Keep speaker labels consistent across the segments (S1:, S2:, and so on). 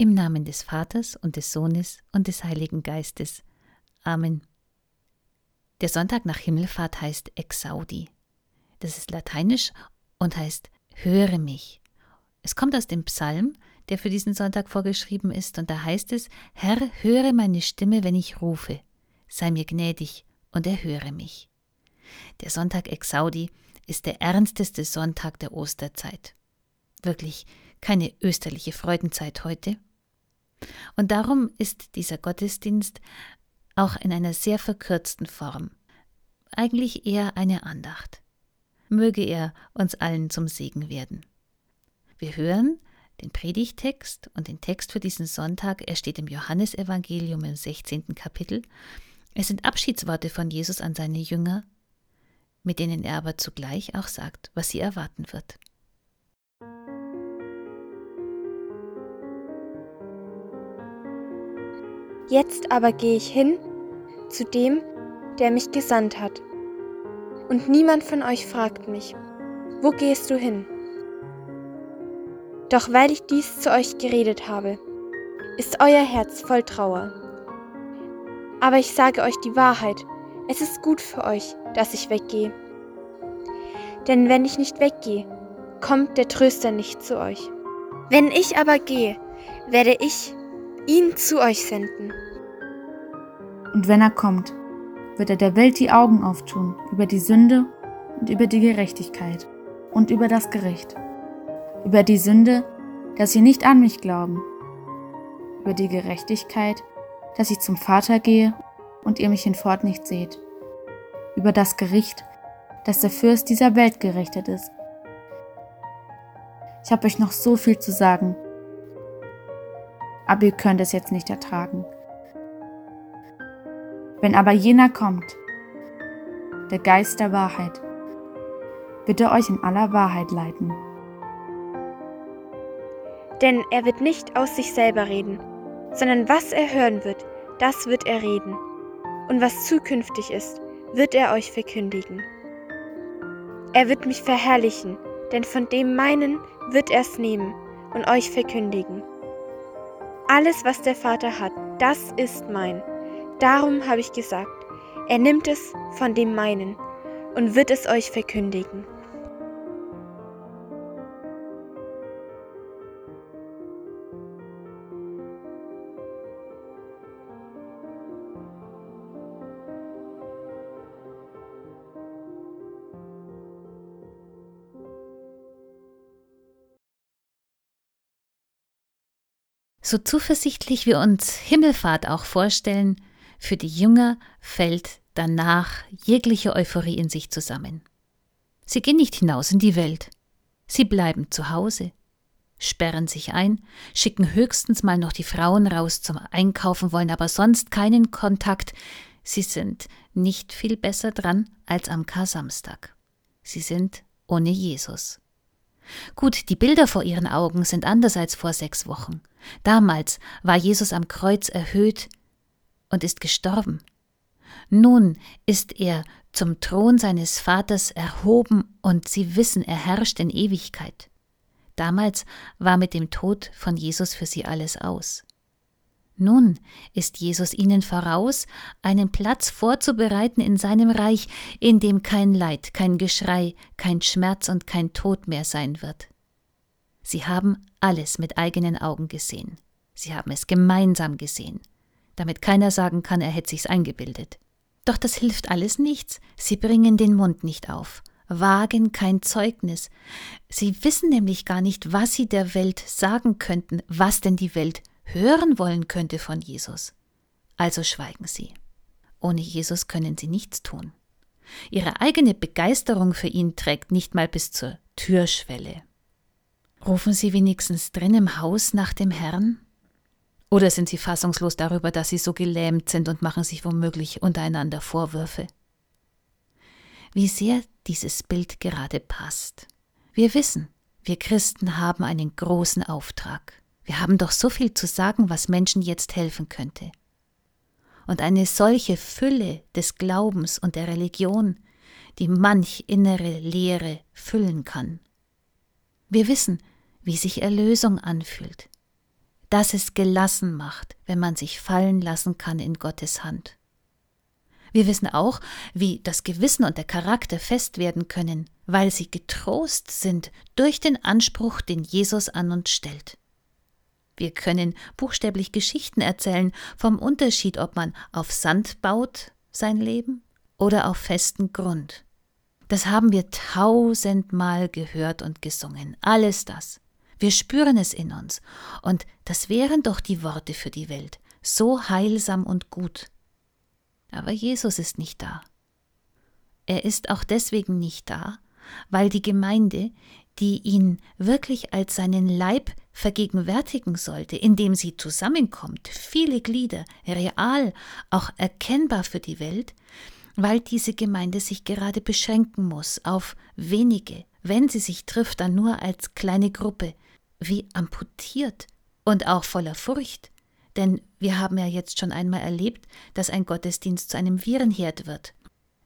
S1: Im Namen des Vaters und des Sohnes und des Heiligen Geistes. Amen. Der Sonntag nach Himmelfahrt heißt Exaudi. Das ist lateinisch und heißt Höre mich. Es kommt aus dem Psalm, der für diesen Sonntag vorgeschrieben ist, und da heißt es Herr, höre meine Stimme, wenn ich rufe. Sei mir gnädig und erhöre mich. Der Sonntag Exaudi ist der ernsteste Sonntag der Osterzeit. Wirklich keine österliche Freudenzeit heute. Und darum ist dieser Gottesdienst auch in einer sehr verkürzten Form. Eigentlich eher eine Andacht. Möge er uns allen zum Segen werden. Wir hören den Predigtext und den Text für diesen Sonntag. Er steht im Johannesevangelium im 16. Kapitel. Es sind Abschiedsworte von Jesus an seine Jünger, mit denen er aber zugleich auch sagt, was sie erwarten wird.
S2: Jetzt aber gehe ich hin zu dem, der mich gesandt hat. Und niemand von euch fragt mich, wo gehst du hin? Doch weil ich dies zu euch geredet habe, ist euer Herz voll Trauer. Aber ich sage euch die Wahrheit, es ist gut für euch, dass ich weggehe. Denn wenn ich nicht weggehe, kommt der Tröster nicht zu euch. Wenn ich aber gehe, werde ich ihn zu euch senden.
S3: Und wenn er kommt, wird er der Welt die Augen auftun über die Sünde und über die Gerechtigkeit und über das Gericht. Über die Sünde, dass sie nicht an mich glauben. Über die Gerechtigkeit, dass ich zum Vater gehe und ihr mich hinfort nicht seht. Über das Gericht, dass der Fürst dieser Welt gerichtet ist. Ich habe euch noch so viel zu sagen, aber ihr könnt es jetzt nicht ertragen. Wenn aber jener kommt, der Geist der Wahrheit, wird er euch in aller Wahrheit leiten.
S2: Denn er wird nicht aus sich selber reden, sondern was er hören wird, das wird er reden. Und was zukünftig ist, wird er euch verkündigen. Er wird mich verherrlichen, denn von dem meinen wird er es nehmen und euch verkündigen. Alles, was der Vater hat, das ist mein. Darum habe ich gesagt, er nimmt es von dem meinen und wird es euch verkündigen.
S1: So zuversichtlich wir uns Himmelfahrt auch vorstellen, für die Jünger fällt danach jegliche Euphorie in sich zusammen. Sie gehen nicht hinaus in die Welt. Sie bleiben zu Hause, sperren sich ein, schicken höchstens mal noch die Frauen raus zum Einkaufen, wollen aber sonst keinen Kontakt. Sie sind nicht viel besser dran als am Kar-Samstag. Sie sind ohne Jesus. Gut, die Bilder vor ihren Augen sind anders als vor sechs Wochen. Damals war Jesus am Kreuz erhöht und ist gestorben. Nun ist er zum Thron seines Vaters erhoben und sie wissen, er herrscht in Ewigkeit. Damals war mit dem Tod von Jesus für sie alles aus. Nun ist Jesus ihnen voraus, einen Platz vorzubereiten in seinem Reich, in dem kein Leid, kein Geschrei, kein Schmerz und kein Tod mehr sein wird. Sie haben alles mit eigenen Augen gesehen. Sie haben es gemeinsam gesehen, damit keiner sagen kann, er hätte sich's eingebildet. Doch das hilft alles nichts. Sie bringen den Mund nicht auf, wagen kein Zeugnis. Sie wissen nämlich gar nicht, was sie der Welt sagen könnten, was denn die Welt hören wollen könnte von Jesus. Also schweigen sie. Ohne Jesus können sie nichts tun. Ihre eigene Begeisterung für ihn trägt nicht mal bis zur Türschwelle. Rufen sie wenigstens drin im Haus nach dem Herrn? Oder sind sie fassungslos darüber, dass sie so gelähmt sind und machen sich womöglich untereinander Vorwürfe? Wie sehr dieses Bild gerade passt. Wir wissen, wir Christen haben einen großen Auftrag. Wir haben doch so viel zu sagen, was Menschen jetzt helfen könnte. Und eine solche Fülle des Glaubens und der Religion, die manch innere Leere füllen kann. Wir wissen, wie sich Erlösung anfühlt. dass es gelassen macht, wenn man sich fallen lassen kann in Gottes Hand. Wir wissen auch, wie das Gewissen und der Charakter fest werden können, weil sie getrost sind durch den Anspruch, den Jesus an uns stellt. Wir können buchstäblich Geschichten erzählen vom Unterschied, ob man auf Sand baut sein Leben oder auf festen Grund. Das haben wir tausendmal gehört und gesungen, alles das. Wir spüren es in uns, und das wären doch die Worte für die Welt, so heilsam und gut. Aber Jesus ist nicht da. Er ist auch deswegen nicht da, weil die Gemeinde, die ihn wirklich als seinen Leib vergegenwärtigen sollte, indem sie zusammenkommt, viele Glieder, real, auch erkennbar für die Welt, weil diese Gemeinde sich gerade beschränken muss auf wenige, wenn sie sich trifft, dann nur als kleine Gruppe, wie amputiert und auch voller Furcht. Denn wir haben ja jetzt schon einmal erlebt, dass ein Gottesdienst zu einem Virenherd wird.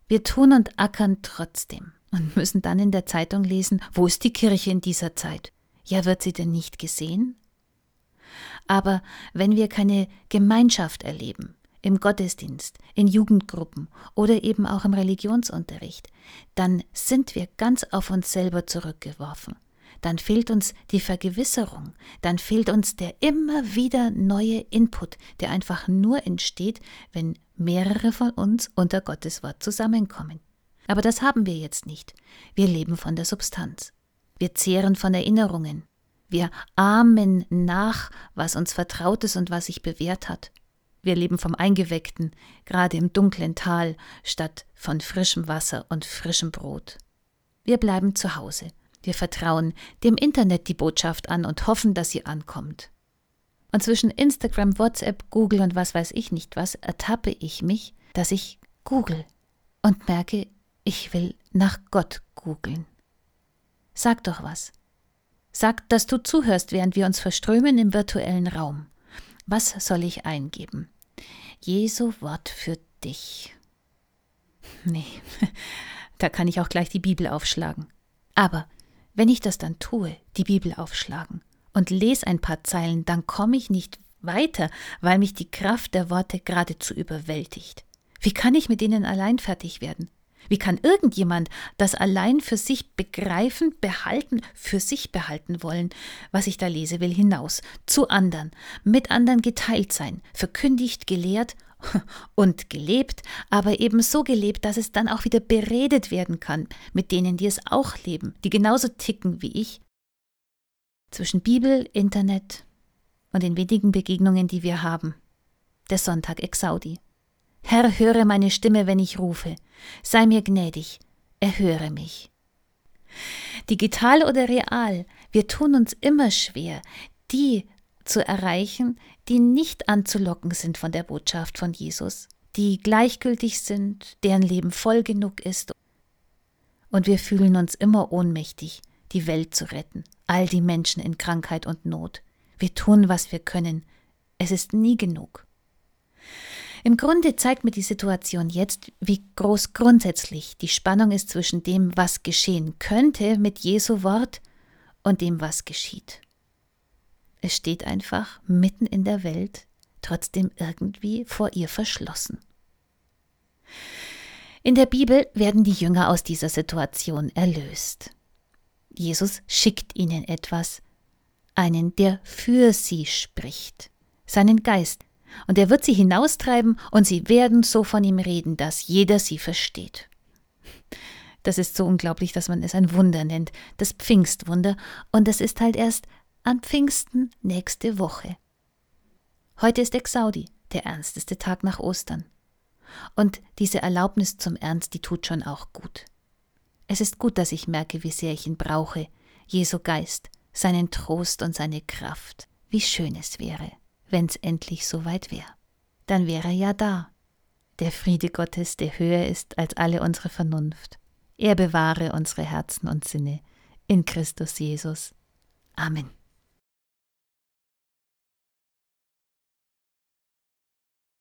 S1: Wir tun und ackern trotzdem und müssen dann in der Zeitung lesen, wo ist die Kirche in dieser Zeit? Ja, wird sie denn nicht gesehen? Aber wenn wir keine Gemeinschaft erleben, im Gottesdienst, in Jugendgruppen oder eben auch im Religionsunterricht, dann sind wir ganz auf uns selber zurückgeworfen dann fehlt uns die Vergewisserung, dann fehlt uns der immer wieder neue Input, der einfach nur entsteht, wenn mehrere von uns unter Gottes Wort zusammenkommen. Aber das haben wir jetzt nicht. Wir leben von der Substanz. Wir zehren von Erinnerungen. Wir ahmen nach, was uns vertraut ist und was sich bewährt hat. Wir leben vom Eingeweckten, gerade im dunklen Tal, statt von frischem Wasser und frischem Brot. Wir bleiben zu Hause wir vertrauen dem Internet die Botschaft an und hoffen, dass sie ankommt. Und zwischen Instagram, WhatsApp, Google und was weiß ich nicht was ertappe ich mich, dass ich google und merke, ich will nach Gott googeln. Sag doch was. Sag, dass du zuhörst, während wir uns verströmen im virtuellen Raum. Was soll ich eingeben? Jesu Wort für dich. Nee, da kann ich auch gleich die Bibel aufschlagen. Aber wenn ich das dann tue, die Bibel aufschlagen und lese ein paar Zeilen, dann komme ich nicht weiter, weil mich die Kraft der Worte geradezu überwältigt. Wie kann ich mit ihnen allein fertig werden? Wie kann irgendjemand das allein für sich begreifen, behalten, für sich behalten wollen, was ich da lese, will hinaus, zu anderen, mit anderen geteilt sein, verkündigt, gelehrt und gelebt, aber eben so gelebt, dass es dann auch wieder beredet werden kann mit denen, die es auch leben, die genauso ticken wie ich. Zwischen Bibel, Internet und den wenigen Begegnungen, die wir haben. Der Sonntag Exaudi. Herr, höre meine Stimme, wenn ich rufe. Sei mir gnädig, erhöre mich. Digital oder real, wir tun uns immer schwer, die zu erreichen, die nicht anzulocken sind von der Botschaft von Jesus, die gleichgültig sind, deren Leben voll genug ist. Und wir fühlen uns immer ohnmächtig, die Welt zu retten, all die Menschen in Krankheit und Not. Wir tun, was wir können. Es ist nie genug. Im Grunde zeigt mir die Situation jetzt, wie groß grundsätzlich die Spannung ist zwischen dem, was geschehen könnte mit Jesu Wort und dem, was geschieht. Es steht einfach mitten in der Welt, trotzdem irgendwie vor ihr verschlossen. In der Bibel werden die Jünger aus dieser Situation erlöst. Jesus schickt ihnen etwas, einen, der für sie spricht, seinen Geist, und er wird sie hinaustreiben, und sie werden so von ihm reden, dass jeder sie versteht. Das ist so unglaublich, dass man es ein Wunder nennt, das Pfingstwunder, und es ist halt erst an Pfingsten nächste Woche. Heute ist Exaudi, der ernsteste Tag nach Ostern. Und diese Erlaubnis zum Ernst, die tut schon auch gut. Es ist gut, dass ich merke, wie sehr ich ihn brauche, Jesu Geist, seinen Trost und seine Kraft. Wie schön es wäre, wenn's endlich so weit wäre. Dann wäre er ja da. Der Friede Gottes, der höher ist als alle unsere Vernunft. Er bewahre unsere Herzen und Sinne in Christus Jesus. Amen.